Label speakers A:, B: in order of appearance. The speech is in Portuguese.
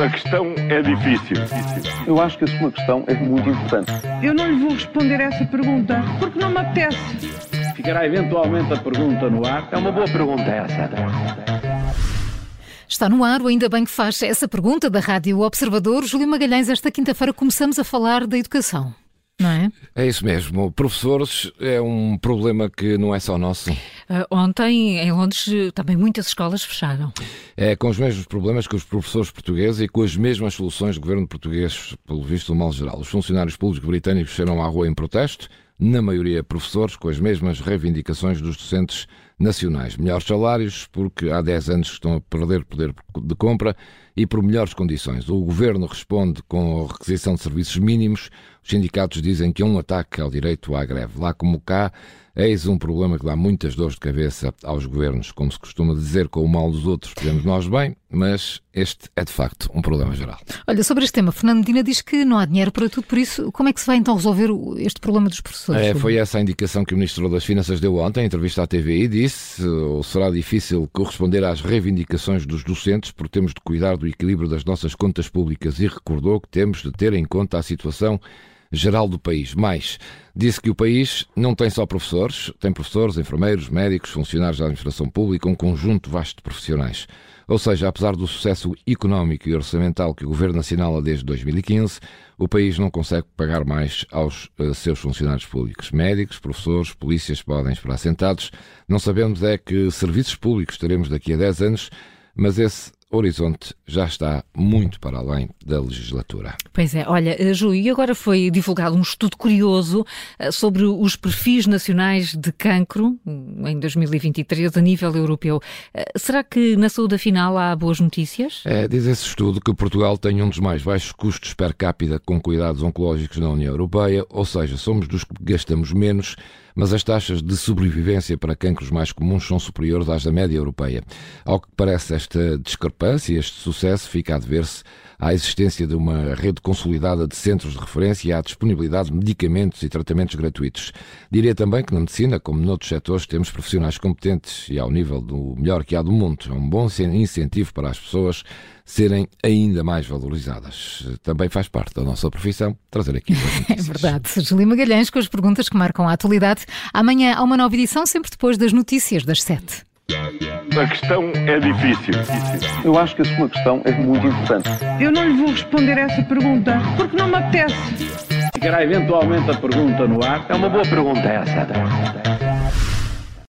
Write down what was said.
A: A questão é difícil.
B: Eu acho que a sua questão é muito importante.
C: Eu não lhe vou responder essa pergunta porque não me apetece.
D: Ficará eventualmente a pergunta no ar.
B: É uma boa pergunta essa.
E: Está no ar, ainda bem que faz essa pergunta da Rádio Observador. Júlio Magalhães, esta quinta-feira começamos a falar da educação. Não é?
F: É isso mesmo. Professores é um problema que não é só nosso.
E: Uh, ontem, em Londres, também muitas escolas fecharam.
F: É com os mesmos problemas que os professores portugueses e com as mesmas soluções do governo português, pelo visto, do mal geral. Os funcionários públicos britânicos saíram à rua em protesto, na maioria professores, com as mesmas reivindicações dos docentes nacionais. Melhores salários, porque há 10 anos estão a perder poder de compra, e por melhores condições. O governo responde com a requisição de serviços mínimos. Os sindicatos dizem que é um ataque ao direito à greve. Lá como cá, Eis um problema que dá muitas dores de cabeça aos governos. Como se costuma dizer, com o mal dos outros fazemos nós bem, mas este é de facto um problema geral.
E: Olha, sobre este tema, Fernando Medina diz que não há dinheiro para tudo, por isso, como é que se vai então resolver este problema dos professores?
F: É, foi essa a indicação que o Ministro das Finanças deu ontem, em entrevista à TVI, disse, ou será difícil corresponder às reivindicações dos docentes, porque temos de cuidar do equilíbrio das nossas contas públicas? E recordou que temos de ter em conta a situação geral do país. Mais, disse que o país não tem só professores, tem professores, enfermeiros, médicos, funcionários da administração pública, um conjunto vasto de profissionais. Ou seja, apesar do sucesso económico e orçamental que o Governo assinala desde 2015, o país não consegue pagar mais aos uh, seus funcionários públicos. Médicos, professores, polícias podem esperar sentados. Não sabemos é que serviços públicos teremos daqui a 10 anos, mas esse horizonte já está muito para além da legislatura.
E: Pois é, olha, eh, Ju, e agora foi divulgado um estudo curioso eh, sobre os perfis nacionais de cancro hum, em 2023 a nível europeu. Eh, será que na saúde final há boas notícias?
F: É, diz esse estudo que Portugal tem um dos mais baixos custos per capita com cuidados oncológicos na União Europeia, ou seja, somos dos que gastamos menos mas as taxas de sobrevivência para cancros mais comuns são superiores às da média europeia. Ao que parece, esta discrepância, este sucesso, fica a dever-se à existência de uma rede consolidada de centros de referência e à disponibilidade de medicamentos e tratamentos gratuitos. Diria também que na medicina, como noutros setores, temos profissionais competentes e ao nível do melhor que há do mundo. É um bom incentivo para as pessoas serem ainda mais valorizadas. Também faz parte da nossa profissão trazer aqui
E: É verdade. Julie Magalhães com as perguntas que marcam a atualidade. Amanhã há uma nova edição, sempre depois das notícias das sete.
A: A questão é difícil.
B: Eu acho que a sua questão é muito importante.
C: Eu não lhe vou responder essa pergunta porque não me apetece.
D: Ficará eventualmente a pergunta no ar.
B: É uma boa pergunta essa.